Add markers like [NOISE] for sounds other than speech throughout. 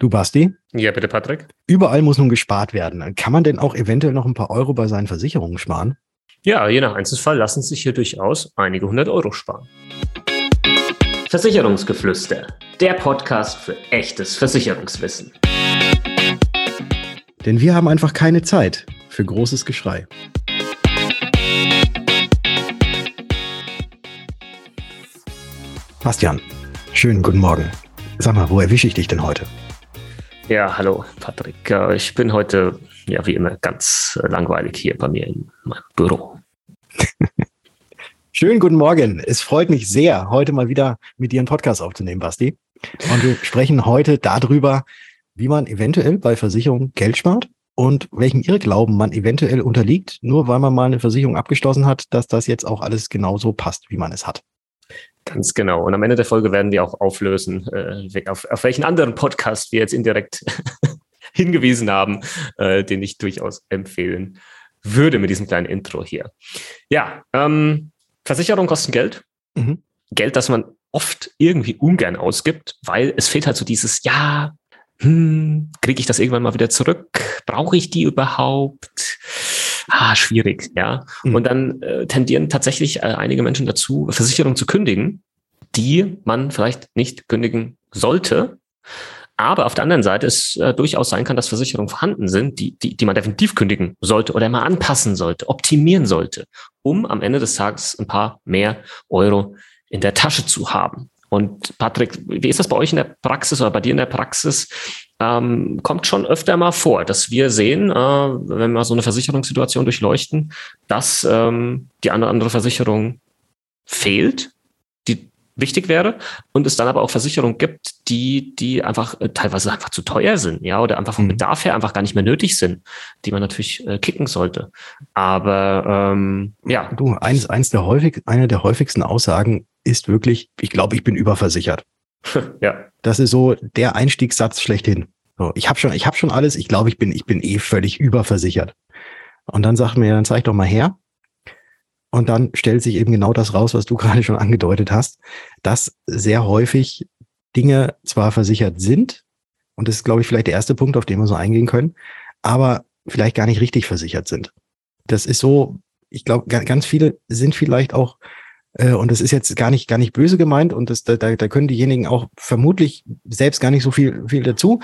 Du Basti? Ja, bitte Patrick. Überall muss nun gespart werden. Kann man denn auch eventuell noch ein paar Euro bei seinen Versicherungen sparen? Ja, je nach Einzelfall lassen sich hier durchaus einige hundert Euro sparen. Versicherungsgeflüster, der Podcast für echtes Versicherungswissen. Denn wir haben einfach keine Zeit für großes Geschrei. Bastian, schönen guten Morgen. Sag mal, wo erwische ich dich denn heute? Ja, hallo Patrick. Ich bin heute, ja wie immer, ganz langweilig hier bei mir in meinem Büro. [LAUGHS] Schönen guten Morgen. Es freut mich sehr, heute mal wieder mit dir einen Podcast aufzunehmen, Basti. Und wir sprechen heute darüber, wie man eventuell bei Versicherungen Geld spart und welchen Irrglauben man eventuell unterliegt, nur weil man mal eine Versicherung abgeschlossen hat, dass das jetzt auch alles genauso passt, wie man es hat. Ganz genau. Und am Ende der Folge werden wir auch auflösen, äh, auf, auf welchen anderen Podcast wir jetzt indirekt [LAUGHS] hingewiesen haben, äh, den ich durchaus empfehlen würde mit diesem kleinen Intro hier. Ja, ähm, Versicherung kosten Geld. Mhm. Geld, das man oft irgendwie ungern ausgibt, weil es fehlt halt so dieses, ja, hm, kriege ich das irgendwann mal wieder zurück? Brauche ich die überhaupt? Ah, schwierig, ja. Mhm. Und dann äh, tendieren tatsächlich äh, einige Menschen dazu, Versicherungen zu kündigen, die man vielleicht nicht kündigen sollte. Aber auf der anderen Seite es äh, durchaus sein kann, dass Versicherungen vorhanden sind, die, die, die man definitiv kündigen sollte oder mal anpassen sollte, optimieren sollte, um am Ende des Tages ein paar mehr Euro in der Tasche zu haben. Und Patrick, wie ist das bei euch in der Praxis oder bei dir in der Praxis? Ähm, kommt schon öfter mal vor, dass wir sehen, äh, wenn wir so eine Versicherungssituation durchleuchten, dass ähm, die eine andere Versicherung fehlt, die wichtig wäre, und es dann aber auch Versicherungen gibt, die, die einfach äh, teilweise einfach zu teuer sind, ja, oder einfach vom mhm. Bedarf her einfach gar nicht mehr nötig sind, die man natürlich äh, kicken sollte. Aber ähm, ja. Du, eins, eins der häufig, eine der häufigsten Aussagen ist wirklich, ich glaube, ich bin überversichert. Ja. Das ist so der Einstiegssatz schlechthin. So, ich habe schon, ich habe schon alles. Ich glaube, ich bin, ich bin eh völlig überversichert. Und dann sagt mir, dann zeig doch mal her. Und dann stellt sich eben genau das raus, was du [LAUGHS] gerade schon angedeutet hast, dass sehr häufig Dinge zwar versichert sind, und das ist, glaube ich, vielleicht der erste Punkt, auf den wir so eingehen können, aber vielleicht gar nicht richtig versichert sind. Das ist so, ich glaube, ganz viele sind vielleicht auch und das ist jetzt gar nicht, gar nicht böse gemeint und das, da, da können diejenigen auch vermutlich selbst gar nicht so viel, viel dazu.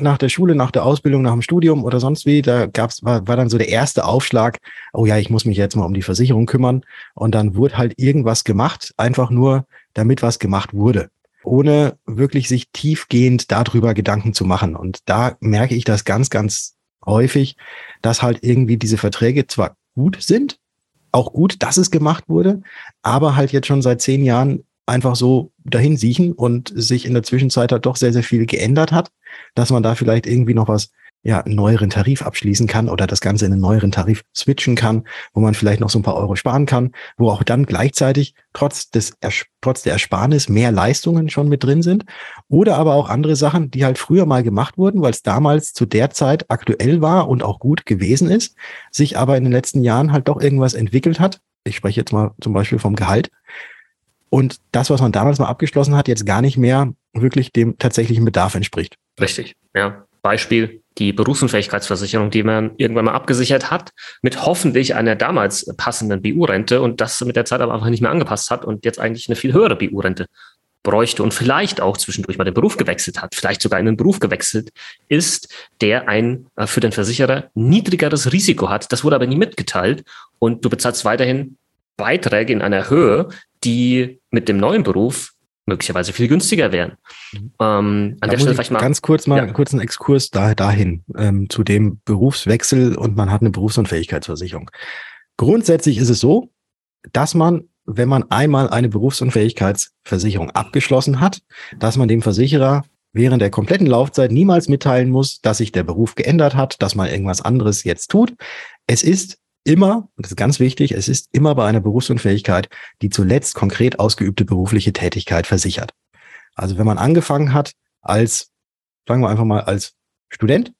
Nach der Schule, nach der Ausbildung, nach dem Studium oder sonst wie, da gab's, war, war dann so der erste Aufschlag, oh ja, ich muss mich jetzt mal um die Versicherung kümmern. Und dann wurde halt irgendwas gemacht, einfach nur, damit was gemacht wurde ohne wirklich sich tiefgehend darüber Gedanken zu machen. Und da merke ich das ganz, ganz häufig, dass halt irgendwie diese Verträge zwar gut sind, auch gut, dass es gemacht wurde, aber halt jetzt schon seit zehn Jahren einfach so dahin siechen und sich in der Zwischenzeit halt doch sehr, sehr viel geändert hat, dass man da vielleicht irgendwie noch was ja, einen neueren Tarif abschließen kann oder das Ganze in einen neueren Tarif switchen kann, wo man vielleicht noch so ein paar Euro sparen kann, wo auch dann gleichzeitig trotz des, trotz der Ersparnis mehr Leistungen schon mit drin sind oder aber auch andere Sachen, die halt früher mal gemacht wurden, weil es damals zu der Zeit aktuell war und auch gut gewesen ist, sich aber in den letzten Jahren halt doch irgendwas entwickelt hat. Ich spreche jetzt mal zum Beispiel vom Gehalt. Und das, was man damals mal abgeschlossen hat, jetzt gar nicht mehr wirklich dem tatsächlichen Bedarf entspricht. Richtig, ja. Beispiel die Berufsunfähigkeitsversicherung, die man irgendwann mal abgesichert hat, mit hoffentlich einer damals passenden BU-Rente und das mit der Zeit aber einfach nicht mehr angepasst hat und jetzt eigentlich eine viel höhere BU-Rente bräuchte und vielleicht auch zwischendurch mal den Beruf gewechselt hat, vielleicht sogar in einen Beruf gewechselt ist, der ein äh, für den Versicherer niedrigeres Risiko hat. Das wurde aber nie mitgeteilt und du bezahlst weiterhin Beiträge in einer Höhe, die mit dem neuen Beruf möglicherweise viel günstiger wären. Mhm. Ähm, an da der Stelle vielleicht mal ganz kurz mal ja. einen kurzen Exkurs da, dahin ähm, zu dem Berufswechsel und man hat eine Berufsunfähigkeitsversicherung. Grundsätzlich ist es so, dass man, wenn man einmal eine Berufsunfähigkeitsversicherung abgeschlossen hat, dass man dem Versicherer während der kompletten Laufzeit niemals mitteilen muss, dass sich der Beruf geändert hat, dass man irgendwas anderes jetzt tut. Es ist immer, und das ist ganz wichtig, es ist immer bei einer Berufsunfähigkeit die zuletzt konkret ausgeübte berufliche Tätigkeit versichert. Also wenn man angefangen hat als, sagen wir einfach mal, als Student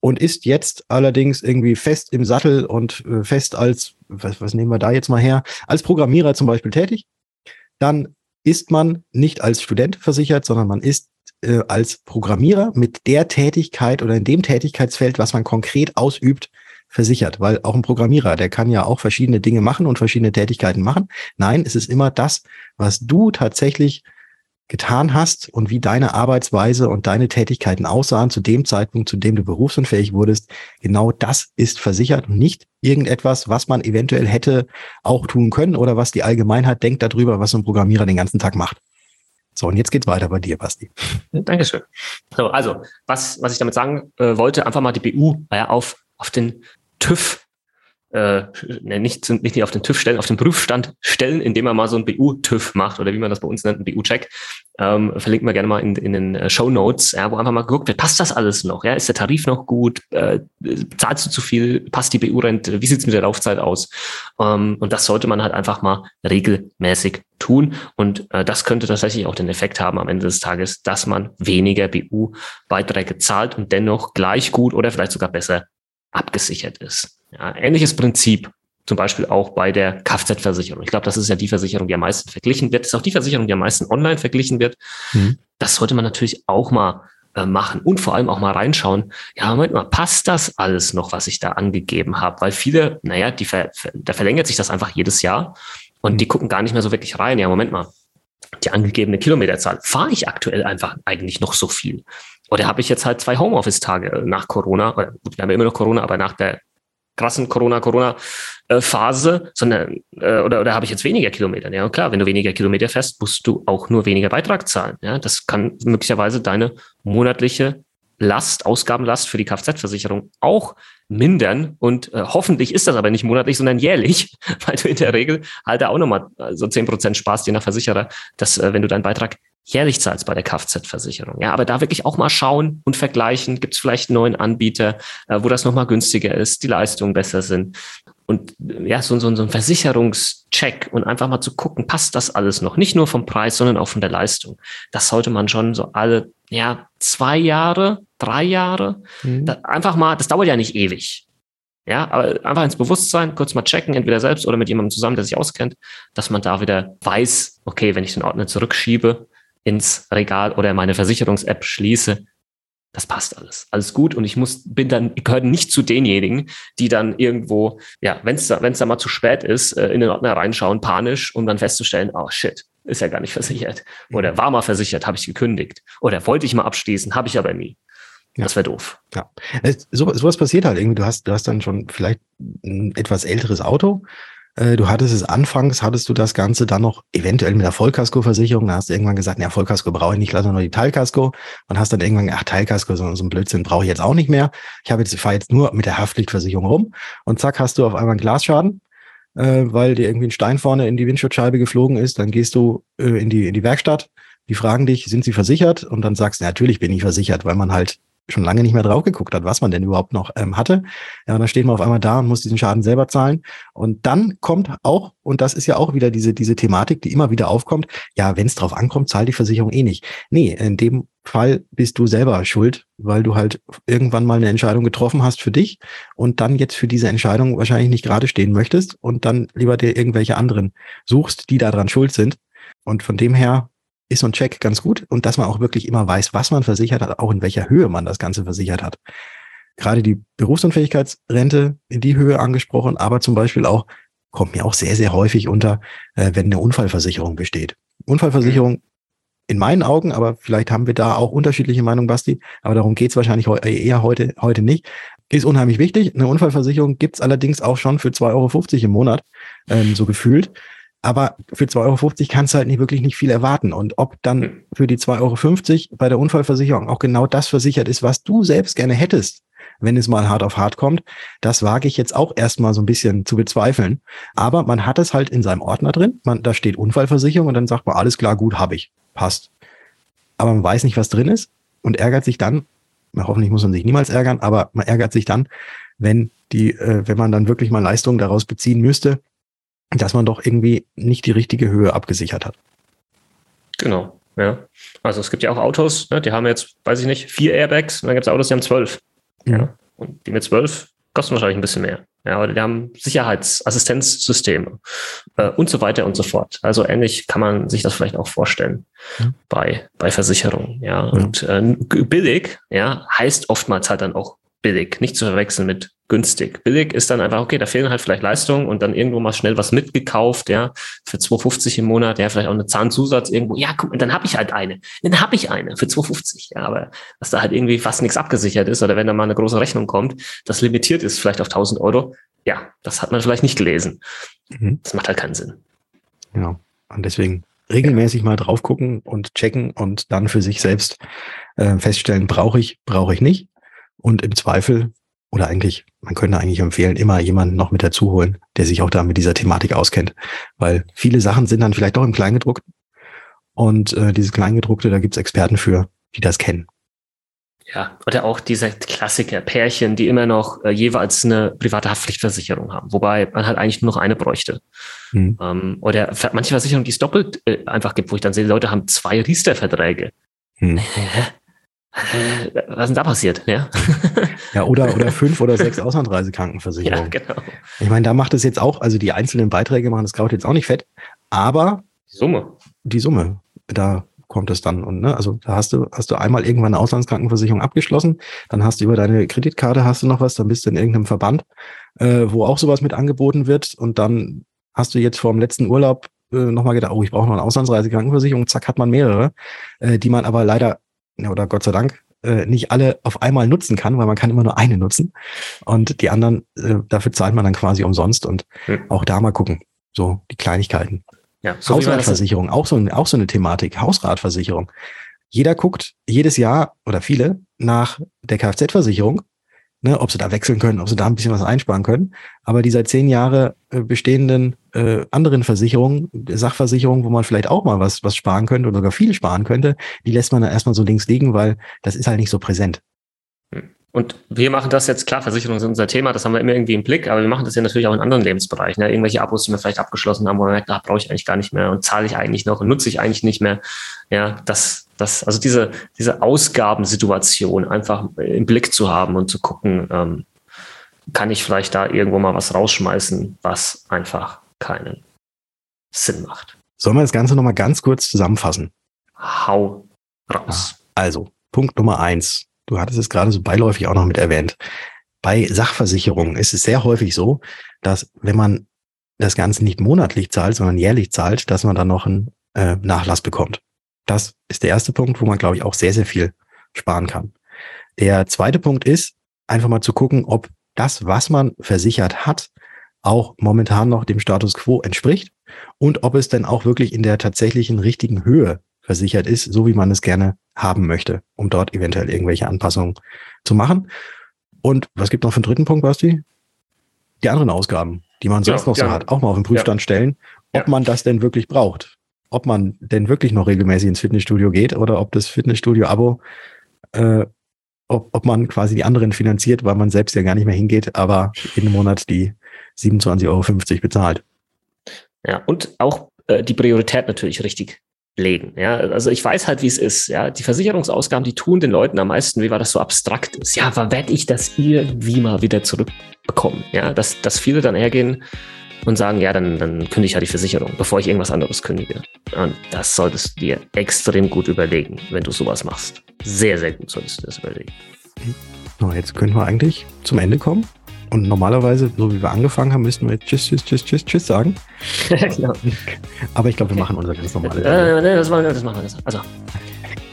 und ist jetzt allerdings irgendwie fest im Sattel und äh, fest als, was, was nehmen wir da jetzt mal her, als Programmierer zum Beispiel tätig, dann ist man nicht als Student versichert, sondern man ist äh, als Programmierer mit der Tätigkeit oder in dem Tätigkeitsfeld, was man konkret ausübt, versichert, weil auch ein Programmierer, der kann ja auch verschiedene Dinge machen und verschiedene Tätigkeiten machen. Nein, es ist immer das, was du tatsächlich getan hast und wie deine Arbeitsweise und deine Tätigkeiten aussahen zu dem Zeitpunkt, zu dem du berufsunfähig wurdest, genau das ist versichert und nicht irgendetwas, was man eventuell hätte auch tun können oder was die Allgemeinheit denkt darüber, was so ein Programmierer den ganzen Tag macht. So, und jetzt geht's weiter bei dir, Basti. [LAUGHS] Dankeschön. So, also, was, was ich damit sagen äh, wollte, einfach mal die BU äh, auf, auf den TÜV äh, ne, nicht, nicht auf den TÜV stellen, auf den Prüfstand stellen, indem man mal so ein BU-TÜV macht oder wie man das bei uns nennt, ein BU-Check. Ähm, verlinken wir gerne mal in, in den äh, Show Notes, ja, wo einfach mal geguckt wird, passt das alles noch? Ja, ist der Tarif noch gut? Äh, zahlst du zu viel? Passt die BU-Rente? Wie sieht's mit der Laufzeit aus? Ähm, und das sollte man halt einfach mal regelmäßig tun. Und äh, das könnte tatsächlich auch den Effekt haben am Ende des Tages, dass man weniger BU-Beiträge zahlt und dennoch gleich gut oder vielleicht sogar besser abgesichert ist. Ja, ähnliches Prinzip zum Beispiel auch bei der Kfz-Versicherung. Ich glaube, das ist ja die Versicherung, die am meisten verglichen wird. Das ist auch die Versicherung, die am meisten online verglichen wird. Mhm. Das sollte man natürlich auch mal äh, machen und vor allem auch mal reinschauen. Ja, Moment mal, passt das alles noch, was ich da angegeben habe? Weil viele, naja, die ver, da verlängert sich das einfach jedes Jahr und die gucken gar nicht mehr so wirklich rein. Ja, Moment mal, die angegebene Kilometerzahl, fahre ich aktuell einfach eigentlich noch so viel? Oder habe ich jetzt halt zwei Homeoffice-Tage nach Corona, oder gut, wir haben ja immer noch Corona, aber nach der krassen Corona-Corona-Phase, sondern äh, oder, oder habe ich jetzt weniger Kilometer? Ja, klar, wenn du weniger Kilometer fährst, musst du auch nur weniger Beitrag zahlen. Ja, das kann möglicherweise deine monatliche Last, Ausgabenlast für die Kfz-Versicherung auch mindern. Und äh, hoffentlich ist das aber nicht monatlich, sondern jährlich, [LAUGHS] weil du in der Regel halt auch nochmal so zehn Prozent sparst, je nach Versicherer, dass äh, wenn du deinen Beitrag jährlich zahlst bei der Kfz-Versicherung. Ja, aber da wirklich auch mal schauen und vergleichen. Gibt es vielleicht einen neuen Anbieter, äh, wo das nochmal günstiger ist, die Leistungen besser sind. Und ja, so, so, so ein Versicherungscheck und einfach mal zu gucken, passt das alles noch? Nicht nur vom Preis, sondern auch von der Leistung. Das sollte man schon so alle, ja, zwei Jahre, drei Jahre, mhm. da, einfach mal, das dauert ja nicht ewig. Ja, aber einfach ins Bewusstsein, kurz mal checken, entweder selbst oder mit jemandem zusammen, der sich auskennt, dass man da wieder weiß, okay, wenn ich den Ordner zurückschiebe, ins Regal oder meine Versicherungs-App schließe, das passt alles. Alles gut. Und ich muss, bin dann, gehöre nicht zu denjenigen, die dann irgendwo, ja, wenn es da, wenn's da mal zu spät ist, äh, in den Ordner reinschauen, panisch, um dann festzustellen, oh shit, ist ja gar nicht [LAUGHS] versichert. Oder war mal versichert, habe ich gekündigt. Oder wollte ich mal abschließen, habe ich aber nie. Ja. Das wäre doof. Ja. So, sowas passiert halt irgendwie. Du hast, du hast dann schon vielleicht ein etwas älteres Auto du hattest es anfangs, hattest du das Ganze dann noch eventuell mit der Vollkaskoversicherung. Da hast du irgendwann gesagt, ja, Vollkasko brauche ich nicht, lass nur die Teilkasko. Und hast dann irgendwann, ach, Teilkasko, so, so ein Blödsinn brauche ich jetzt auch nicht mehr. Ich habe jetzt, fahre jetzt nur mit der Haftpflichtversicherung rum. Und zack, hast du auf einmal einen Glasschaden, äh, weil dir irgendwie ein Stein vorne in die Windschutzscheibe geflogen ist. Dann gehst du äh, in, die, in die Werkstatt. Die fragen dich, sind sie versichert? Und dann sagst du, natürlich bin ich versichert, weil man halt schon lange nicht mehr drauf geguckt hat, was man denn überhaupt noch ähm, hatte. Ja, und dann steht man auf einmal da und muss diesen Schaden selber zahlen. Und dann kommt auch, und das ist ja auch wieder diese, diese Thematik, die immer wieder aufkommt, ja, wenn es drauf ankommt, zahlt die Versicherung eh nicht. Nee, in dem Fall bist du selber schuld, weil du halt irgendwann mal eine Entscheidung getroffen hast für dich und dann jetzt für diese Entscheidung wahrscheinlich nicht gerade stehen möchtest und dann lieber dir irgendwelche anderen suchst, die daran schuld sind. Und von dem her ist so ein Check ganz gut und dass man auch wirklich immer weiß, was man versichert hat, auch in welcher Höhe man das Ganze versichert hat. Gerade die Berufsunfähigkeitsrente in die Höhe angesprochen, aber zum Beispiel auch, kommt mir auch sehr, sehr häufig unter, äh, wenn eine Unfallversicherung besteht. Unfallversicherung in meinen Augen, aber vielleicht haben wir da auch unterschiedliche Meinungen, Basti, aber darum geht's wahrscheinlich eher heute, heute nicht, ist unheimlich wichtig. Eine Unfallversicherung gibt's allerdings auch schon für 2,50 Euro im Monat, ähm, so gefühlt. Aber für 2,50 Euro kannst du halt nicht wirklich nicht viel erwarten. Und ob dann hm. für die 2,50 Euro bei der Unfallversicherung auch genau das versichert ist, was du selbst gerne hättest, wenn es mal hart auf hart kommt, das wage ich jetzt auch erstmal so ein bisschen zu bezweifeln. Aber man hat es halt in seinem Ordner drin. Man, da steht Unfallversicherung und dann sagt man, alles klar, gut, habe ich. Passt. Aber man weiß nicht, was drin ist und ärgert sich dann, hoffentlich muss man sich niemals ärgern, aber man ärgert sich dann, wenn die, äh, wenn man dann wirklich mal Leistungen daraus beziehen müsste, dass man doch irgendwie nicht die richtige Höhe abgesichert hat. Genau, ja. Also es gibt ja auch Autos, ne, die haben jetzt, weiß ich nicht, vier Airbags und dann gibt es Autos, die haben zwölf. Mhm. Ja. Und die mit zwölf kosten wahrscheinlich ein bisschen mehr. ja, oder die haben Sicherheitsassistenzsysteme äh, und so weiter und so fort. Also ähnlich kann man sich das vielleicht auch vorstellen mhm. bei, bei Versicherungen. Ja, und äh, billig, ja, heißt oftmals halt dann auch billig, nicht zu verwechseln mit günstig. Billig ist dann einfach, okay, da fehlen halt vielleicht Leistungen und dann irgendwo mal schnell was mitgekauft, ja, für 2,50 im Monat, ja, vielleicht auch eine Zahnzusatz irgendwo. Ja, guck mal, dann habe ich halt eine. Dann habe ich eine für 2,50. Ja, aber dass da halt irgendwie fast nichts abgesichert ist oder wenn da mal eine große Rechnung kommt, das limitiert ist vielleicht auf 1000 Euro, ja, das hat man vielleicht nicht gelesen. Mhm. Das macht halt keinen Sinn. Genau. Und deswegen regelmäßig mal drauf gucken und checken und dann für sich selbst äh, feststellen, brauche ich, brauche ich nicht. Und im Zweifel oder eigentlich, man könnte eigentlich empfehlen, immer jemanden noch mit dazu holen, der sich auch da mit dieser Thematik auskennt. Weil viele Sachen sind dann vielleicht auch im Kleingedruckten. Und äh, dieses Kleingedruckte, da gibt's Experten für, die das kennen. Ja, oder auch diese Klassiker, Pärchen, die immer noch äh, jeweils eine private Haftpflichtversicherung haben, wobei man halt eigentlich nur noch eine bräuchte. Hm. Ähm, oder manche Versicherungen, die es doppelt äh, einfach gibt, wo ich dann sehe, Leute haben zwei Riester-Verträge. [LAUGHS] Hm. was ist denn da passiert? Ja, [LAUGHS] ja oder, oder fünf oder sechs Auslandsreisekrankenversicherungen. Ja, genau. Ich meine, da macht es jetzt auch, also die einzelnen Beiträge machen das Kraut jetzt auch nicht fett, aber die Summe. Die Summe, da kommt es dann. Und ne, also da hast du, hast du einmal irgendwann eine Auslandskrankenversicherung abgeschlossen, dann hast du über deine Kreditkarte hast du noch was, dann bist du in irgendeinem Verband, äh, wo auch sowas mit angeboten wird und dann hast du jetzt vor dem letzten Urlaub äh, nochmal gedacht, oh, ich brauche noch eine Auslandsreisekrankenversicherung, zack, hat man mehrere, äh, die man aber leider oder Gott sei Dank äh, nicht alle auf einmal nutzen kann, weil man kann immer nur eine nutzen. Und die anderen, äh, dafür zahlt man dann quasi umsonst. Und hm. auch da mal gucken. So die Kleinigkeiten. Ja, so Hausratversicherung, auch so, auch so eine Thematik. Hausratversicherung. Jeder guckt jedes Jahr oder viele nach der Kfz-Versicherung ne, ob sie da wechseln können, ob sie da ein bisschen was einsparen können. Aber die seit zehn Jahre äh, bestehenden äh, anderen Versicherungen, Sachversicherungen, wo man vielleicht auch mal was, was sparen könnte oder sogar viel sparen könnte, die lässt man dann erstmal so links liegen, weil das ist halt nicht so präsent. Hm. Und wir machen das jetzt, klar, Versicherungen sind unser Thema, das haben wir immer irgendwie im Blick, aber wir machen das ja natürlich auch in anderen Lebensbereichen. Ne? Irgendwelche Abos, die wir vielleicht abgeschlossen haben, wo man merkt, da brauche ich eigentlich gar nicht mehr und zahle ich eigentlich noch und nutze ich eigentlich nicht mehr. Ja, das, das, also diese, diese Ausgabensituation einfach im Blick zu haben und zu gucken, ähm, kann ich vielleicht da irgendwo mal was rausschmeißen, was einfach keinen Sinn macht. Sollen wir das Ganze nochmal ganz kurz zusammenfassen? Hau raus. Also, Punkt Nummer eins. Du hattest es gerade so beiläufig auch noch mit erwähnt. Bei Sachversicherungen ist es sehr häufig so, dass wenn man das Ganze nicht monatlich zahlt, sondern jährlich zahlt, dass man dann noch einen äh, Nachlass bekommt. Das ist der erste Punkt, wo man, glaube ich, auch sehr, sehr viel sparen kann. Der zweite Punkt ist, einfach mal zu gucken, ob das, was man versichert hat, auch momentan noch dem Status quo entspricht und ob es denn auch wirklich in der tatsächlichen richtigen Höhe versichert ist, so wie man es gerne haben möchte, um dort eventuell irgendwelche Anpassungen zu machen. Und was gibt noch für einen dritten Punkt, Basti? Die anderen Ausgaben, die man sonst ja, noch so ja. hat, auch mal auf den Prüfstand ja. stellen, ob man das denn wirklich braucht ob man denn wirklich noch regelmäßig ins Fitnessstudio geht oder ob das Fitnessstudio-Abo, äh, ob, ob man quasi die anderen finanziert, weil man selbst ja gar nicht mehr hingeht, aber jeden Monat die 27,50 Euro bezahlt. Ja, und auch äh, die Priorität natürlich richtig legen. Ja, also ich weiß halt, wie es ist. Ja, die Versicherungsausgaben, die tun den Leuten am meisten, wie war das so abstrakt ist. Ja, aber werde ich das irgendwie mal wieder zurückbekommen? Ja, dass, dass viele dann hergehen und sagen, ja, dann, dann kündige ich ja die Versicherung, bevor ich irgendwas anderes kündige. Und das solltest du dir extrem gut überlegen, wenn du sowas machst. Sehr, sehr gut solltest du das überlegen. So, jetzt können wir eigentlich zum Ende kommen. Und normalerweise, so wie wir angefangen haben, müssten wir jetzt Tschüss, Tschüss, Tschüss, Tschüss, Tschüss sagen. [LAUGHS] genau. Aber ich glaube, wir machen unser ganz normales. Äh, nee, das machen wir, das machen wir. Also,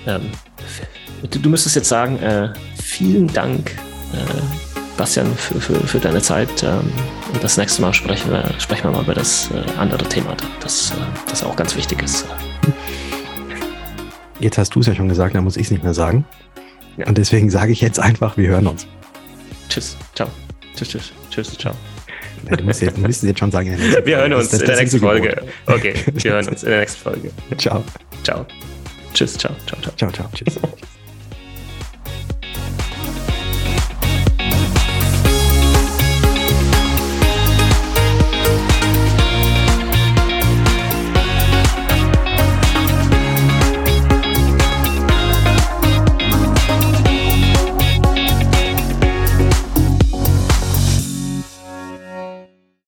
ähm, du, du, müsstest jetzt sagen, äh, vielen Dank, äh, Bastian, für, für, für deine Zeit. Ähm, und das nächste Mal sprechen wir, sprechen wir mal über das äh, andere Thema, das, äh, das auch ganz wichtig ist. Jetzt hast du es ja schon gesagt, da muss ich es nicht mehr sagen. Ja. Und deswegen sage ich jetzt einfach, wir hören uns. Tschüss, ciao. Tschüss, tschüss, tschüss, ciao. Ja, du musst jetzt, musst jetzt schon sagen. Wir hören uns in der nächsten Folge. Okay, wir hören [LAUGHS] uns in der nächsten Folge. Ciao. Ciao. Tschüss, ciao, ciao, ciao. Ciao, ciao, tschüss.